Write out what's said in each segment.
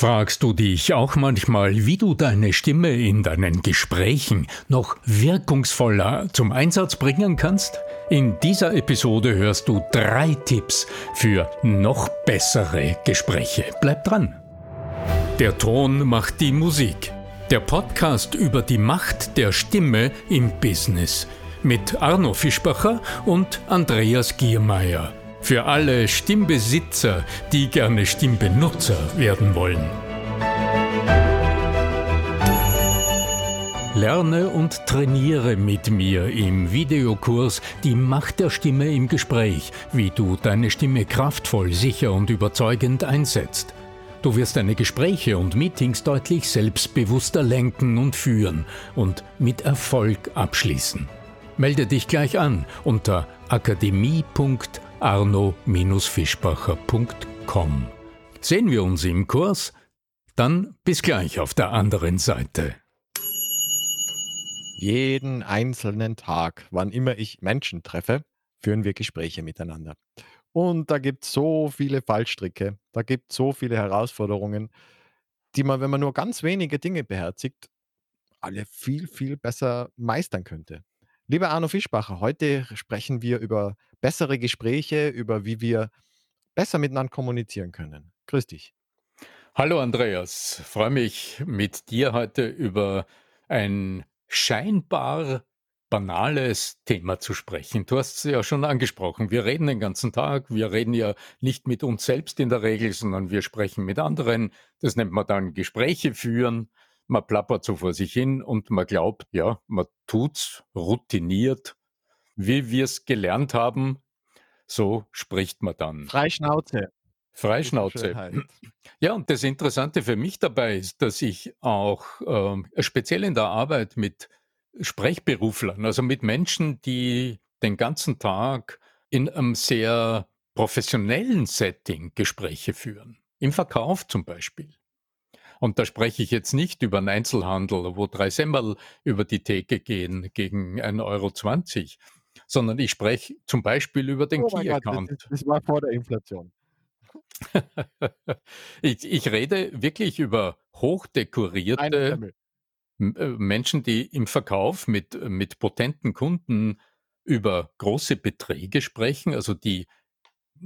Fragst du dich auch manchmal, wie du deine Stimme in deinen Gesprächen noch wirkungsvoller zum Einsatz bringen kannst? In dieser Episode hörst du drei Tipps für noch bessere Gespräche. Bleib dran! Der Ton macht die Musik. Der Podcast über die Macht der Stimme im Business mit Arno Fischbacher und Andreas Giermeier. Für alle Stimmbesitzer, die gerne Stimmbenutzer werden wollen. Lerne und trainiere mit mir im Videokurs Die Macht der Stimme im Gespräch, wie du deine Stimme kraftvoll, sicher und überzeugend einsetzt. Du wirst deine Gespräche und Meetings deutlich selbstbewusster lenken und führen und mit Erfolg abschließen. Melde dich gleich an unter akademie.de arno-fischbacher.com. Sehen wir uns im Kurs? Dann bis gleich auf der anderen Seite. Jeden einzelnen Tag, wann immer ich Menschen treffe, führen wir Gespräche miteinander. Und da gibt es so viele Fallstricke, da gibt es so viele Herausforderungen, die man, wenn man nur ganz wenige Dinge beherzigt, alle viel, viel besser meistern könnte. Lieber Arno Fischbacher, heute sprechen wir über bessere Gespräche, über wie wir besser miteinander kommunizieren können. Grüß dich. Hallo Andreas, freue mich mit dir heute über ein scheinbar banales Thema zu sprechen. Du hast es ja schon angesprochen. Wir reden den ganzen Tag. Wir reden ja nicht mit uns selbst in der Regel, sondern wir sprechen mit anderen. Das nennt man dann Gespräche führen man plappert so vor sich hin und man glaubt, ja, man tut's routiniert, wie wir es gelernt haben, so spricht man dann. Freischnauze. Freischnauze. Ja, und das Interessante für mich dabei ist, dass ich auch äh, speziell in der Arbeit mit Sprechberuflern, also mit Menschen, die den ganzen Tag in einem sehr professionellen Setting Gespräche führen, im Verkauf zum Beispiel. Und da spreche ich jetzt nicht über einen Einzelhandel, wo drei Semmel über die Theke gehen gegen 1,20 Euro, sondern ich spreche zum Beispiel über den oh Key-Account. Das, das, war vor der Inflation. ich, ich, rede wirklich über hochdekorierte äh, Menschen, die im Verkauf mit, mit potenten Kunden über große Beträge sprechen, also die,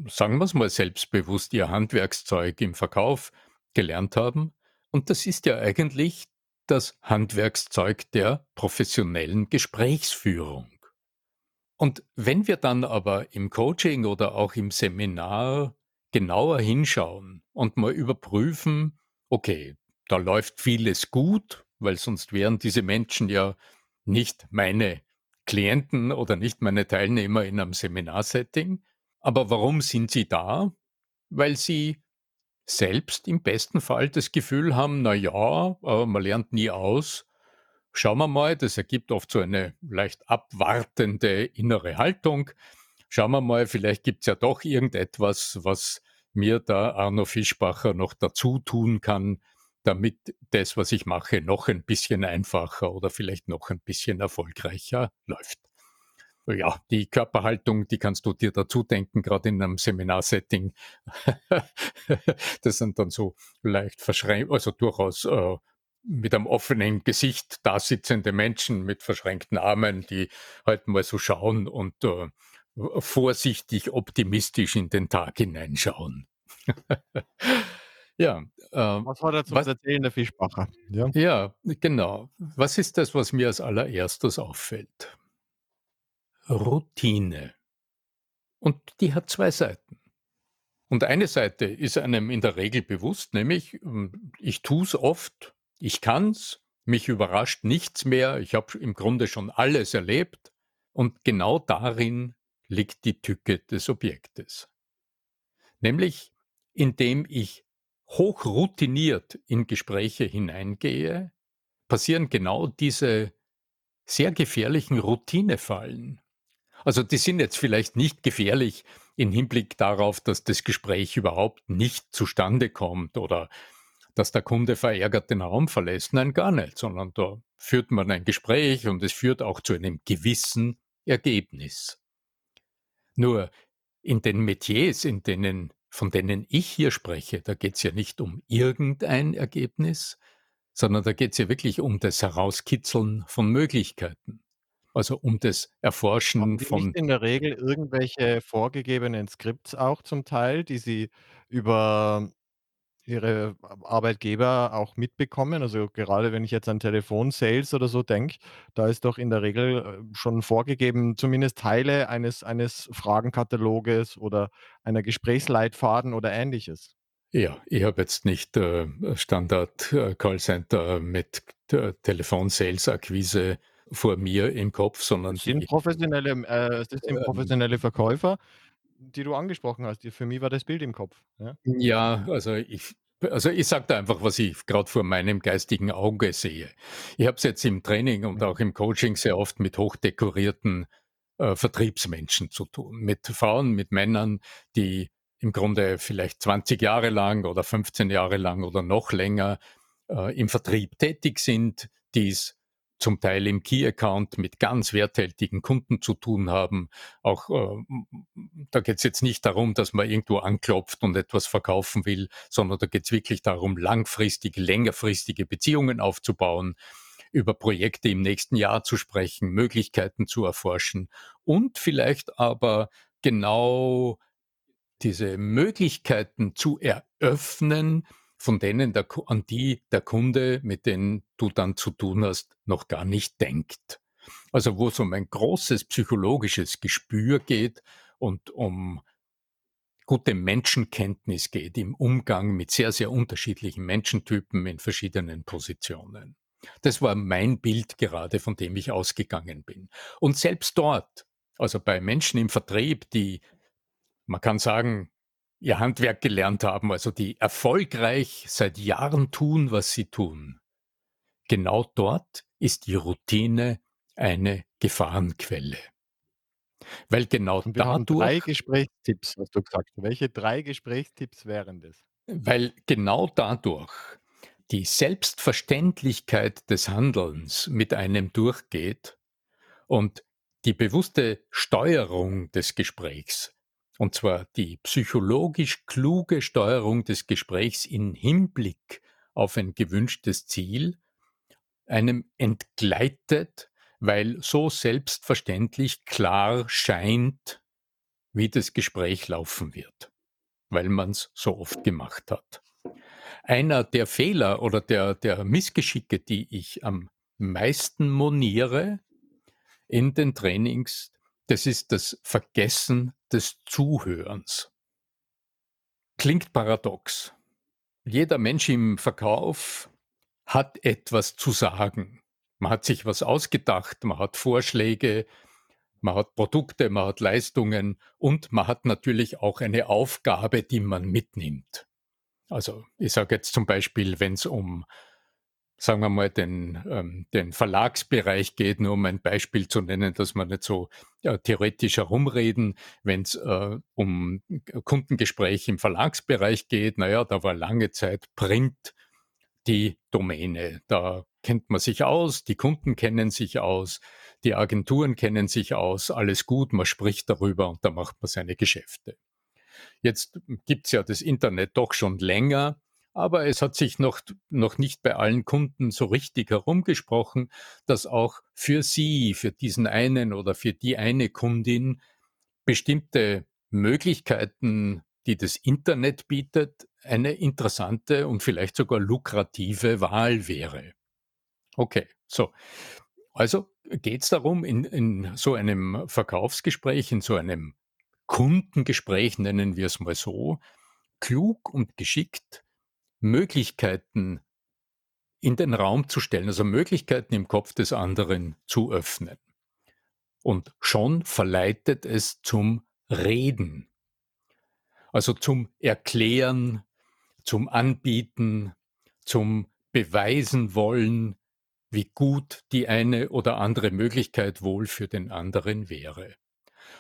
sagen wir es mal selbstbewusst, ihr Handwerkszeug im Verkauf gelernt haben und das ist ja eigentlich das Handwerkszeug der professionellen Gesprächsführung. Und wenn wir dann aber im Coaching oder auch im Seminar genauer hinschauen und mal überprüfen, okay, da läuft vieles gut, weil sonst wären diese Menschen ja nicht meine Klienten oder nicht meine Teilnehmer in einem Seminarsetting. Aber warum sind sie da? Weil sie selbst im besten Fall das Gefühl haben, na ja, man lernt nie aus. Schauen wir mal, das ergibt oft so eine leicht abwartende innere Haltung. Schauen wir mal, vielleicht gibt es ja doch irgendetwas, was mir da Arno Fischbacher noch dazu tun kann, damit das, was ich mache, noch ein bisschen einfacher oder vielleicht noch ein bisschen erfolgreicher läuft ja, die Körperhaltung, die kannst du dir dazu denken, gerade in einem Seminarsetting. das sind dann so leicht verschränkt, also durchaus äh, mit einem offenen Gesicht da sitzende Menschen mit verschränkten Armen, die halt mal so schauen und äh, vorsichtig optimistisch in den Tag hineinschauen. ja. Äh, was war dazu was, erzählen, der Fischbacher? Ja. ja, genau. Was ist das, was mir als allererstes auffällt? Routine. Und die hat zwei Seiten. Und eine Seite ist einem in der Regel bewusst, nämlich hm, ich tue es oft, ich kann's, mich überrascht nichts mehr, ich habe im Grunde schon alles erlebt und genau darin liegt die Tücke des Objektes. Nämlich indem ich hochroutiniert in Gespräche hineingehe, passieren genau diese sehr gefährlichen Routinefallen, also die sind jetzt vielleicht nicht gefährlich im Hinblick darauf, dass das Gespräch überhaupt nicht zustande kommt oder dass der Kunde verärgert den Raum verlässt. Nein, gar nicht, sondern da führt man ein Gespräch und es führt auch zu einem gewissen Ergebnis. Nur in den Metiers, in denen von denen ich hier spreche, da geht es ja nicht um irgendein Ergebnis, sondern da geht es ja wirklich um das Herauskitzeln von Möglichkeiten. Also um das Haben Erforschen die nicht von in der Regel irgendwelche vorgegebenen Skripts auch zum Teil, die sie über ihre Arbeitgeber auch mitbekommen? Also, gerade wenn ich jetzt an Telefonsales oder so denke, da ist doch in der Regel, äh, schon vorgegeben, zumindest Teile eines eines Fragenkataloges oder einer Gesprächsleitfaden oder Ähnliches. Ja, ich habe jetzt nicht, äh, Standard, äh, mit T Telefonsales-Akquise vor mir im Kopf, sondern Es sind die professionelle äh, das sind ähm professionelle Verkäufer, die du angesprochen hast. Die für mich war das Bild im Kopf, ja. Ja, also ich also ich sage da einfach, was ich gerade vor meinem geistigen Auge sehe. Ich habe es jetzt im Training und Mhm. auch im Coaching sehr oft mit hochdekorierten, äh, Vertriebsmenschen zu tun. Mit Frauen, mit Männern, die im Grunde vielleicht 20 Jahre lang oder 15 Jahre lang oder noch länger, äh, im Vertrieb tätig sind, die's zum Teil im Key Account mit ganz werthaltigen Kunden zu tun haben. Auch, äh, da geht's jetzt nicht darum, dass man irgendwo anklopft und etwas verkaufen will, sondern da geht's wirklich darum, langfristig längerfristige Beziehungen aufzubauen, über Projekte im nächsten Jahr zu sprechen, Möglichkeiten zu erforschen und vielleicht aber genau diese Möglichkeiten zu eröffnen, von denen der an die der Kunde, mit denen du dann zu tun hast, noch gar nicht denkt. Also, wo's um ein großes psychologisches Gespür geht und um gute Menschenkenntnis geht im Umgang mit sehr, sehr unterschiedlichen Menschentypen in verschiedenen Positionen. Das war mein Bild gerade, von dem ich ausgegangen bin. Und selbst dort, also bei Menschen im Vertrieb, die, man kann sagen, ihr Handwerk gelernt haben, also die erfolgreich seit Jahren tun, was sie tun. Genau dort ist die Routine eine Gefahrenquelle. Weil genau Und wir haben 3 dadurch Gesprächstipps, hast du gesagt. Welche 3 Gesprächstipps wären das? weil genau dadurch die Selbstverständlichkeit des Handelns mit einem durchgeht und die bewusste Steuerung des Gesprächs, und zwar die psychologisch kluge Steuerung des Gesprächs in Hinblick auf ein gewünschtes Ziel, einem entgleitet, weil so selbstverständlich klar scheint, wie das Gespräch laufen wird, weil man's so oft gemacht hat. Einer der Fehler oder der der Missgeschicke, die ich am meisten moniere in den Trainings, das ist das Vergessen des Zuhörens. Klingt paradox. Jeder Mensch im Verkauf hat etwas zu sagen. Man hat sich was ausgedacht, man hat Vorschläge, man hat Produkte, man hat Leistungen und man hat natürlich auch eine Aufgabe, die man mitnimmt. Also, ich sage jetzt zum Beispiel, wenn's um, sagen wir mal, den ähm, den Verlagsbereich geht, nur um ein Beispiel zu nennen, dass wir nicht so, ja, theoretisch herumreden. Wenn's, äh, um Kundengespräche im Verlagsbereich geht, na ja, da war lange Zeit Print die Domäne. Da kennt man sich aus, die Kunden kennen sich aus, die Agenturen kennen sich aus, alles gut, man spricht darüber und da macht man seine Geschäfte. Jetzt gibt's ja das Internet doch schon länger, aber es hat sich noch noch nicht bei allen Kunden so richtig herumgesprochen, dass auch für sie, für diesen einen oder für die eine Kundin bestimmte Möglichkeiten, die das Internet bietet, eine interessante und vielleicht sogar lukrative Wahl wäre. Okay, so. Also geht's darum, in in so einem Verkaufsgespräch, in so einem Kundengespräch, nennen wir's mal so, klug und geschickt Möglichkeiten in den Raum zu stellen, also Möglichkeiten im Kopf des anderen zu öffnen. Und schon verleitet es zum Reden. Also zum Erklären, zum Anbieten, zum Beweisen wollen, wie gut die eine oder andere Möglichkeit wohl für den anderen wäre.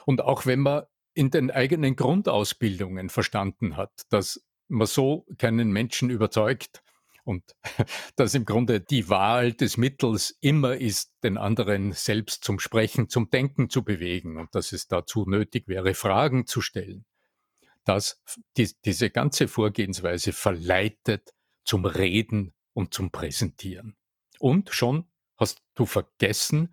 Und auch wenn man in den eigenen Grundausbildungen verstanden hat, dass man so keinen Menschen überzeugt und dass im Grunde die Wahl des Mittels immer ist, den anderen selbst zum Sprechen, zum Denken zu bewegen und dass es dazu nötig wäre, Fragen zu stellen. dass die, diese ganze Vorgehensweise verleitet zum Reden und zum Präsentieren. Und schon hast du vergessen,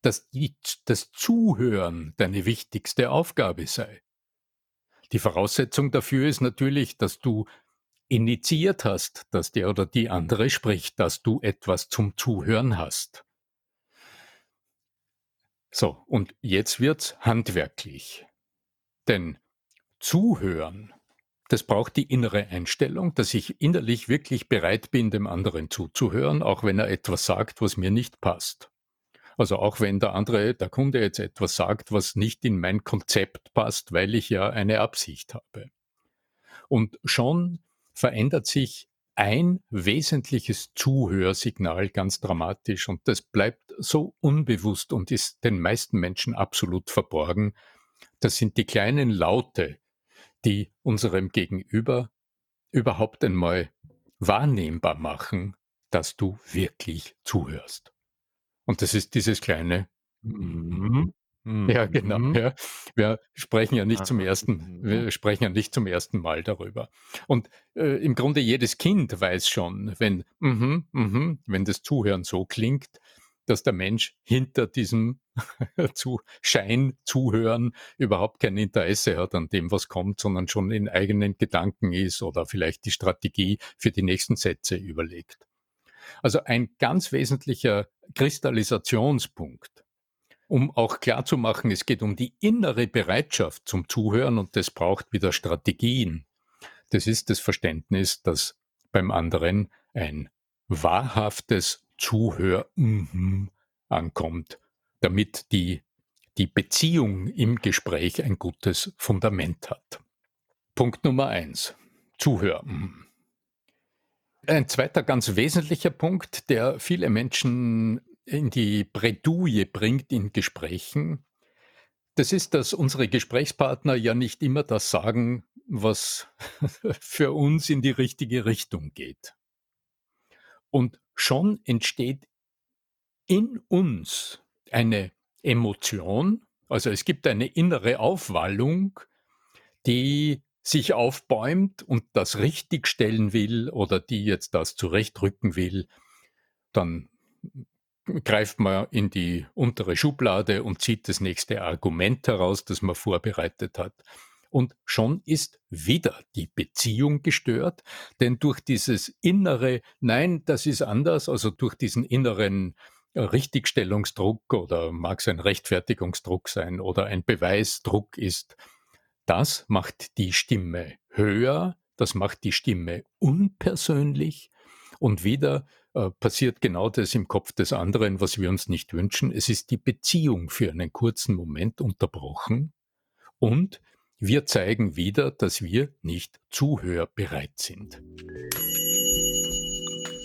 dass die, das Zuhören deine wichtigste Aufgabe sei. Die Voraussetzung dafür ist natürlich, dass du initiiert hast, dass der oder die andere spricht, dass du etwas zum Zuhören hast. So, und jetzt wird's handwerklich. Denn Zuhören, das braucht die innere Einstellung, dass ich innerlich wirklich bereit bin, dem anderen zuzuhören, auch wenn er etwas sagt, was mir nicht passt. Also auch wenn der andere, der Kunde jetzt etwas sagt, was nicht in mein Konzept passt, weil ich ja eine Absicht habe. Und schon verändert sich ein wesentliches Zuhörsignal ganz dramatisch und das bleibt so unbewusst und ist den meisten Menschen absolut verborgen. Das sind die kleinen Laute, die unserem Gegenüber überhaupt einmal wahrnehmbar machen, dass du wirklich zuhörst. Und das ist dieses kleine mhm. Ja, genau. Mhm. Ja. Wir sprechen ja nicht zum ersten, wir mhm. sprechen ja nicht zum ersten Mal darüber. Und äh, im Grunde jedes Kind weiß schon, wenn, mhm, mhm, wenn das Zuhören so klingt, dass der Mensch hinter diesem zu Schein zuhören überhaupt kein Interesse hat an dem, was kommt, sondern schon in eigenen Gedanken ist oder vielleicht die Strategie für die nächsten Sätze überlegt. Also ein ganz wesentlicher Kristallisationspunkt, um auch klarzumachen, es geht um die innere Bereitschaft zum Zuhören und das braucht wieder Strategien. Das ist das Verständnis, dass beim anderen ein wahrhaftes Zuhör mhm ankommt, damit die, die Beziehung im Gespräch ein gutes Fundament hat. Punkt Nummer eins. Zuhören. Ein zweiter ganz wesentlicher Punkt, der viele Menschen in die Bredouille bringt in Gesprächen, das ist, dass unsere Gesprächspartner ja nicht immer das sagen, was für uns in die richtige Richtung geht. Und schon entsteht in uns eine Emotion, also es gibt eine innere Aufwallung, die sich aufbäumt und das richtigstellen will oder die jetzt das zurechtrücken will, dann greift man in die untere Schublade und zieht das nächste Argument heraus, das man vorbereitet hat. Und schon ist wieder die Beziehung gestört, denn durch dieses innere, nein, das ist anders, also durch diesen inneren Richtigstellungsdruck oder mag es ein Rechtfertigungsdruck sein oder ein Beweisdruck ist, das macht die Stimme höher, das macht die Stimme unpersönlich und wieder äh, passiert genau das im Kopf des anderen, was wir uns nicht wünschen. Es ist die Beziehung für einen kurzen Moment unterbrochen und wir zeigen wieder, dass wir nicht zuhörbereit sind.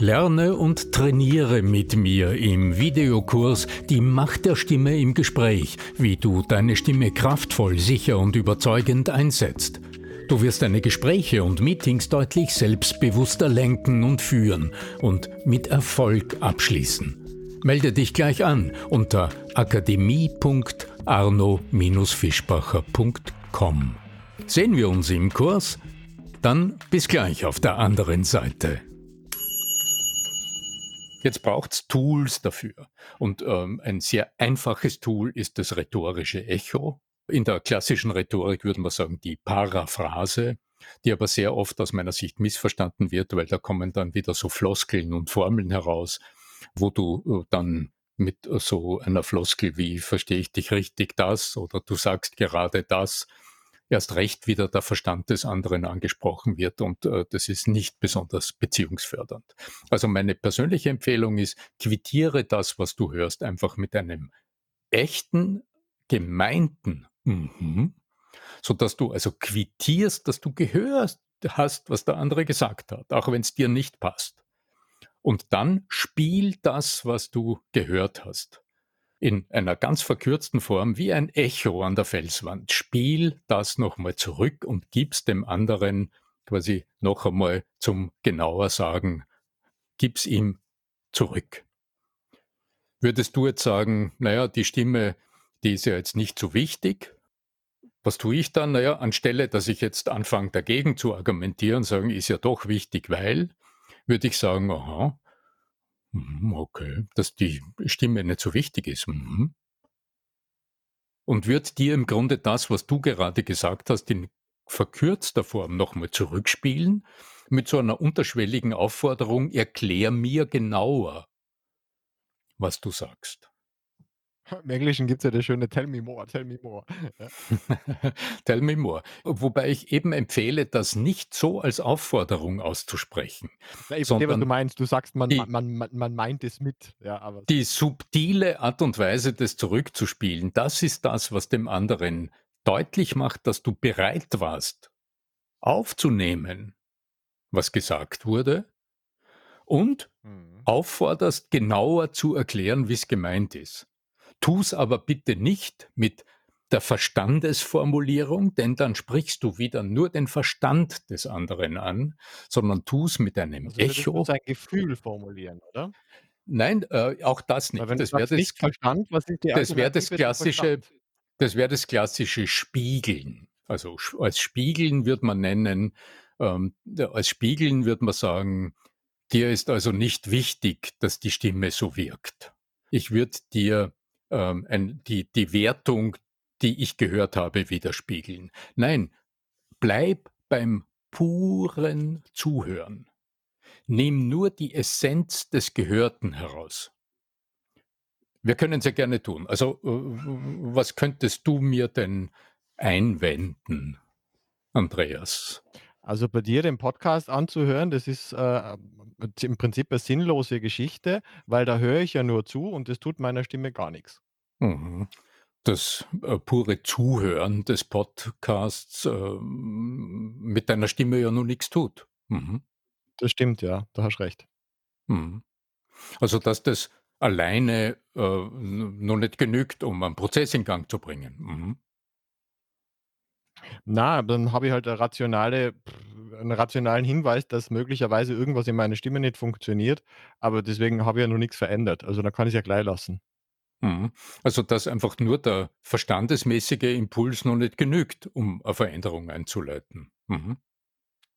Lerne und trainiere mit mir im Videokurs Die Macht der Stimme im Gespräch, wie du deine Stimme kraftvoll, sicher und überzeugend einsetzt. Du wirst deine Gespräche und Meetings deutlich selbstbewusster lenken und führen und mit Erfolg abschließen. Melde dich gleich an unter akademie.arno-fischbacher.com. Sehen wir uns im Kurs? Dann bis gleich auf der anderen Seite. Jetzt braucht es Tools dafür. Und ähm, ein sehr einfaches Tool ist das rhetorische Echo. In der klassischen Rhetorik würde man sagen die Paraphrase, die aber sehr oft aus meiner Sicht missverstanden wird, weil da kommen dann wieder so Floskeln und Formeln heraus, wo du äh, dann mit so einer Floskel wie verstehe ich dich richtig das oder du sagst gerade das erst recht wieder der Verstand des anderen angesprochen wird und äh, das ist nicht besonders beziehungsfördernd. Also meine persönliche Empfehlung ist, quittiere das, was du hörst, einfach mit einem echten, gemeinten mhm, so dass du also quittierst, dass du gehört hast, was der andere gesagt hat, auch wenn es dir nicht passt. Und dann spiel das, was du gehört hast in einer ganz verkürzten Form wie ein Echo an der Felswand. Spiel das nochmal zurück und gib's dem anderen quasi noch einmal zum genauer sagen, gib's ihm zurück. Würdest du jetzt sagen, naja, die Stimme, die ist ja jetzt nicht so wichtig, Was tue ich dann? Na ja, anstelle, dass ich jetzt anfange, dagegen zu argumentieren, sagen, ist ja doch wichtig, weil, würde ich sagen, aha, mhm, okay, dass die Stimme nicht so wichtig ist. Mhm. Und wird dir im Grunde das, was du gerade gesagt hast, in verkürzter Form nochmal zurückspielen, mit so einer unterschwelligen Aufforderung, erklär mir genauer, was du sagst. Im Englischen gibt es ja das schöne Tell me more, tell me more. Ja. Tell me more. Wobei ich eben empfehle, das nicht so als Aufforderung auszusprechen, Ja, ich verstehe, was du meinst. Du sagst, man die man man man meint es mit, ja, aber die subtile Art und Weise, das zurückzuspielen, das ist das, was dem anderen deutlich macht, dass du bereit warst, aufzunehmen, was gesagt wurde und Mhm. aufforderst, genauer zu erklären, wie es gemeint ist. Tu's aber bitte nicht mit der Verstandesformulierung, denn dann sprichst du wieder nur den Verstand des anderen an, sondern tu's mit einem Also Echo. sein Gefühl formulieren, oder? Nein, äh, auch das nicht. Das wäre das nicht Verstand, was ist die das wäre das klassische das wäre das klassische Spiegeln. Also, als Spiegeln würde man nennen ähm, als Spiegeln würde man sagen: „Dir ist also nicht wichtig, dass die Stimme so wirkt. Ich würde dir, ähm, ein die die Wertung, die ich gehört habe, widerspiegeln.“ Nein, bleib beim puren Zuhören. Nimm nur die Essenz des Gehörten heraus. Wir können ja gerne tun. Also, äh, was könntest du mir denn einwenden, Andreas? Also, bei dir den Podcast anzuhören, das ist, äh, im Prinzip 'ne sinnlose Geschichte, weil da höre ich ja nur zu und das tut meiner Stimme gar nix. Mhm. Das, äh, pure Zuhören des Podcasts, ähm, mit deiner Stimme ja noch nix tut. Mhm. Das stimmt, ja, da hast recht. Mhm. Also, dass das alleine, äh, noch nicht genügt, um einen Prozess in Gang zu bringen. Na, dann habe ich halt 'ne rationale 'n rationalen Hinweis, dass möglicherweise irgendwas in meiner Stimme nicht funktioniert, aber deswegen habe ich ja noch nix verändert. Also, dann kann ich's ja gleich lassen. Mhm. Also, dass einfach nur der verstandesmäßige Impuls noch nicht genügt, um eine Veränderung einzuleiten. Mhm.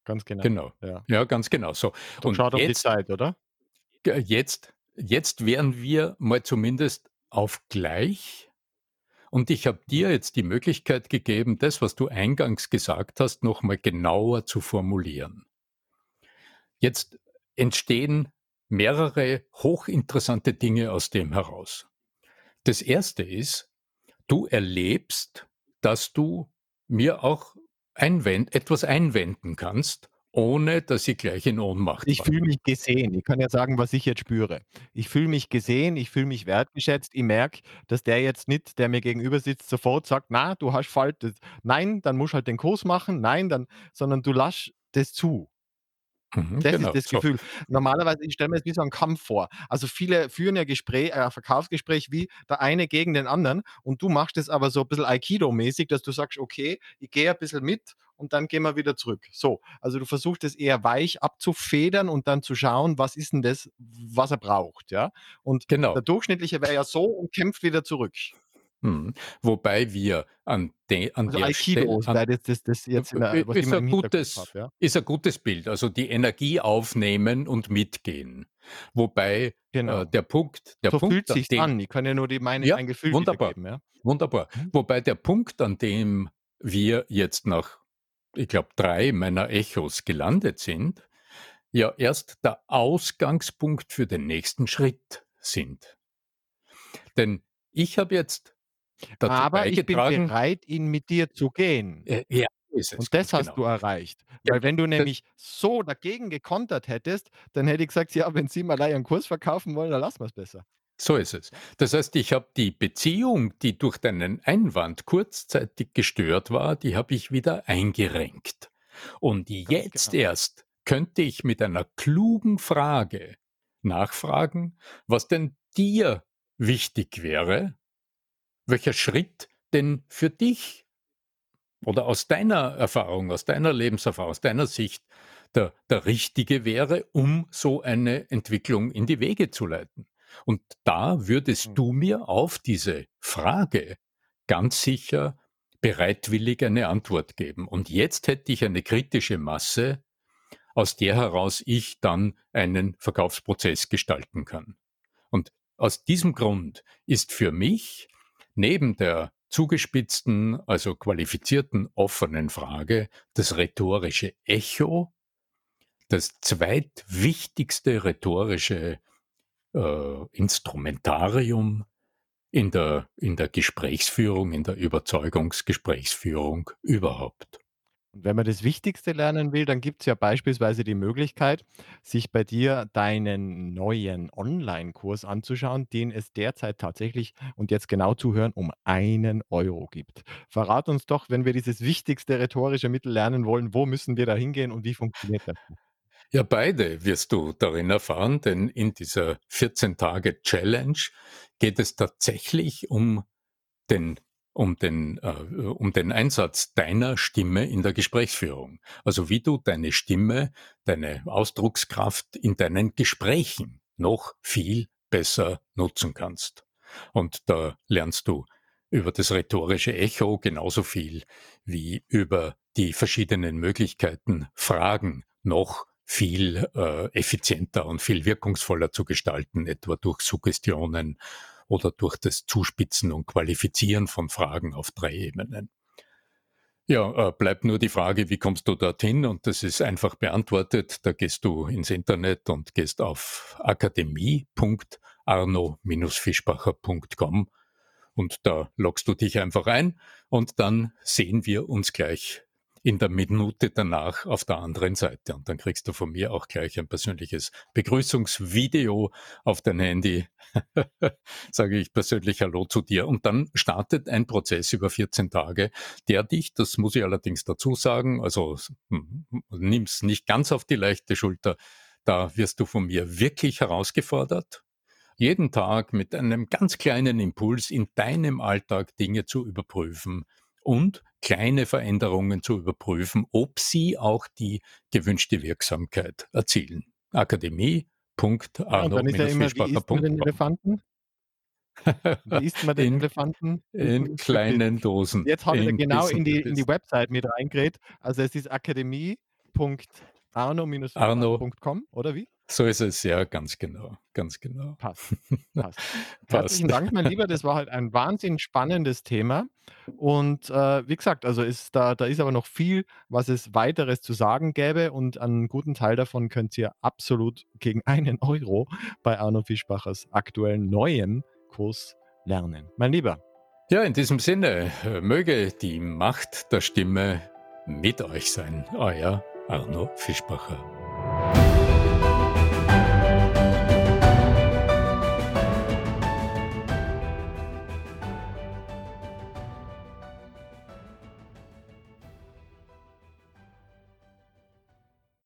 Ganz genau, Genau. ja. Ja, ganz genau so. Doch Und schade um die jetzt Zeit, oder? jetzt jetzt wären wir mal zumindest auf gleich und ich habe dir jetzt die Möglichkeit gegeben, das, was du eingangs gesagt hast, noch mal genauer zu formulieren. Jetzt entstehen mehrere hochinteressante Dinge aus dem heraus. Das erste ist, du erlebst, dass du mir auch einwen etwas einwenden kannst, ohne dass ich gleich in Ohnmacht Ich fühle mich gesehen. Ich kann ja sagen, was ich jetzt spüre. Ich fühle mich gesehen, ich fühle mich wertgeschätzt. Ich merke, dass der jetzt nicht, der mir gegenüber sitzt, sofort sagt: „Na, du hast fal d nein, dann musst halt den Kurs machen. Nein, dann“ sondern du lässt das zu. Mhm, Das ist genau, das so. Gefühl. Normalerweise ich stelle mir das wie so 'n Kampf vor. Also, viele führen ja Gespräch äh, Verkaufsgespräch wie der eine gegen den anderen und du machst es aber so 'n bisschen Aikido-mäßig, dass du sagst: „Okay, ich gehe ein bisschen mit und dann gehen wir wieder zurück.“ So, also, du versuchst es eher weich abzufedern und dann zu schauen, was ist 'n das, was er braucht, ja? Und der Genau. Durchschnittliche wäre ja so und kämpft wieder zurück. Mhm. Wobei wir an de an Also, der Aikido an wäre das das jetzt der was ich ist ein gutes ja? ist ein gutes Bild, also die Energie aufnehmen und mitgehen. Wobei, äh, Genau. der Punkt der So fühlt Punkt, an sich's dem an. Ich kann ja nur die meine ja, mein Gefühl wunderbar, ja? wunderbar. Mhm. Wobei der Punkt, an dem wir jetzt nach, ich glaube, 3 meiner Echos gelandet sind, ja erst der Ausgangspunkt für den nächsten Schritt sind. Denn ich habe jetzt Aber ich bin bereit, ihn mit dir zu gehen. Äh, ja, ist es, Und das hast genau. du erreicht. Weil Genau, wenn du nämlich so dagegen gekontert hättest, dann hätte ich gesagt: „Ja, wenn Sie da Ihren Kurs verkaufen wollen, dann lassen wir's besser.“ So ist es. Ja? Das heißt, ich habe die Beziehung, die durch deinen Einwand kurzzeitig gestört war, die habe ich wieder eingerenkt. Und jetzt genau. erst könnte ich mit einer klugen Frage nachfragen, was denn dir wichtig wäre, welcher Schritt denn für dich oder aus deiner Erfahrung, aus deiner Lebenserfahrung, aus deiner Sicht der der richtige wäre, um so eine Entwicklung in die Wege zu leiten. Und da würdest Mhm. du mir auf diese Frage ganz sicher bereitwillig eine Antwort geben. Und jetzt hätte ich eine kritische Masse, aus der heraus ich dann einen Verkaufsprozess gestalten kann. Und aus diesem Grund ist für mich neben der zugespitzten, also qualifizierten offenen Frage das rhetorische Echo das zweitwichtigste rhetorische äh, Instrumentarium in der, in der Gesprächsführung, in der Überzeugungsgesprächsführung überhaupt. Und wenn man das Wichtigste lernen will, dann gibt es ja beispielsweise die Möglichkeit, sich bei dir deinen neuen Online-Kurs anzuschauen, den es derzeit tatsächlich und jetzt genau zuhören, um einen Euro gibt. Verrat uns doch, wenn wir dieses wichtigste rhetorische Mittel lernen wollen, wo müssen wir da hingehen und wie funktioniert das? Ja, beide wirst du darin erfahren, denn in dieser 14-Tage-Challenge geht es tatsächlich um den um den, äh, um den Einsatz deiner Stimme in der Gesprächsführung. Also wie du deine Stimme, deine Ausdruckskraft in deinen Gesprächen noch viel besser nutzen kannst. Und da lernst du über das rhetorische Echo genauso viel wie über die verschiedenen Möglichkeiten, Fragen noch viel äh, effizienter und viel wirkungsvoller zu gestalten, etwa durch Suggestionen oder durch das Zuspitzen und Qualifizieren von Fragen auf drei Ebenen. Ja, äh, bleibt nur die Frage, wie kommst du dorthin? Und das ist einfach beantwortet. Da gehst du ins Internet und gehst auf akademie.arno-fischbacher.com und da loggst du dich einfach ein und dann sehen wir uns gleich in der Minute danach auf der anderen Seite. Und dann kriegst du von mir auch gleich ein persönliches Begrüßungsvideo auf dein Handy. Sage ich persönlich Hallo zu dir. Und dann startet ein Prozess über 14 Tage, der dich, das muss ich allerdings dazu sagen, also hm, nimm's nicht ganz auf die leichte Schulter. Da wirst du von mir wirklich herausgefordert, jeden Tag mit einem ganz kleinen Impuls in deinem Alltag Dinge zu überprüfen, und kleine Veränderungen zu überprüfen, ob sie auch die gewünschte Wirksamkeit erzielen. Akademie.arno. Ja, wie isst man den Elefanten? Wie isst man den in, Elefanten? In kleinen Dosen. Jetzt habe ich genau in die, in die Website mit reingeredet. Also es ist akademie.arno-com, oder wie? So ist es, ja, ganz genau, ganz genau. Passt. Passt. Herzlichen Dank, mein Lieber. Das war halt ein wahnsinnig spannendes Thema. Und äh, wie gesagt, also ist da, da ist aber noch viel, was es weiteres zu sagen gäbe. Und einen guten Teil davon könnt ihr absolut gegen einen Euro bei Arno Fischbachers aktuellen neuen Kurs lernen. Mein Lieber. Ja, in diesem Sinne, möge die Macht der Stimme mit euch sein. Euer Arno Fischbacher.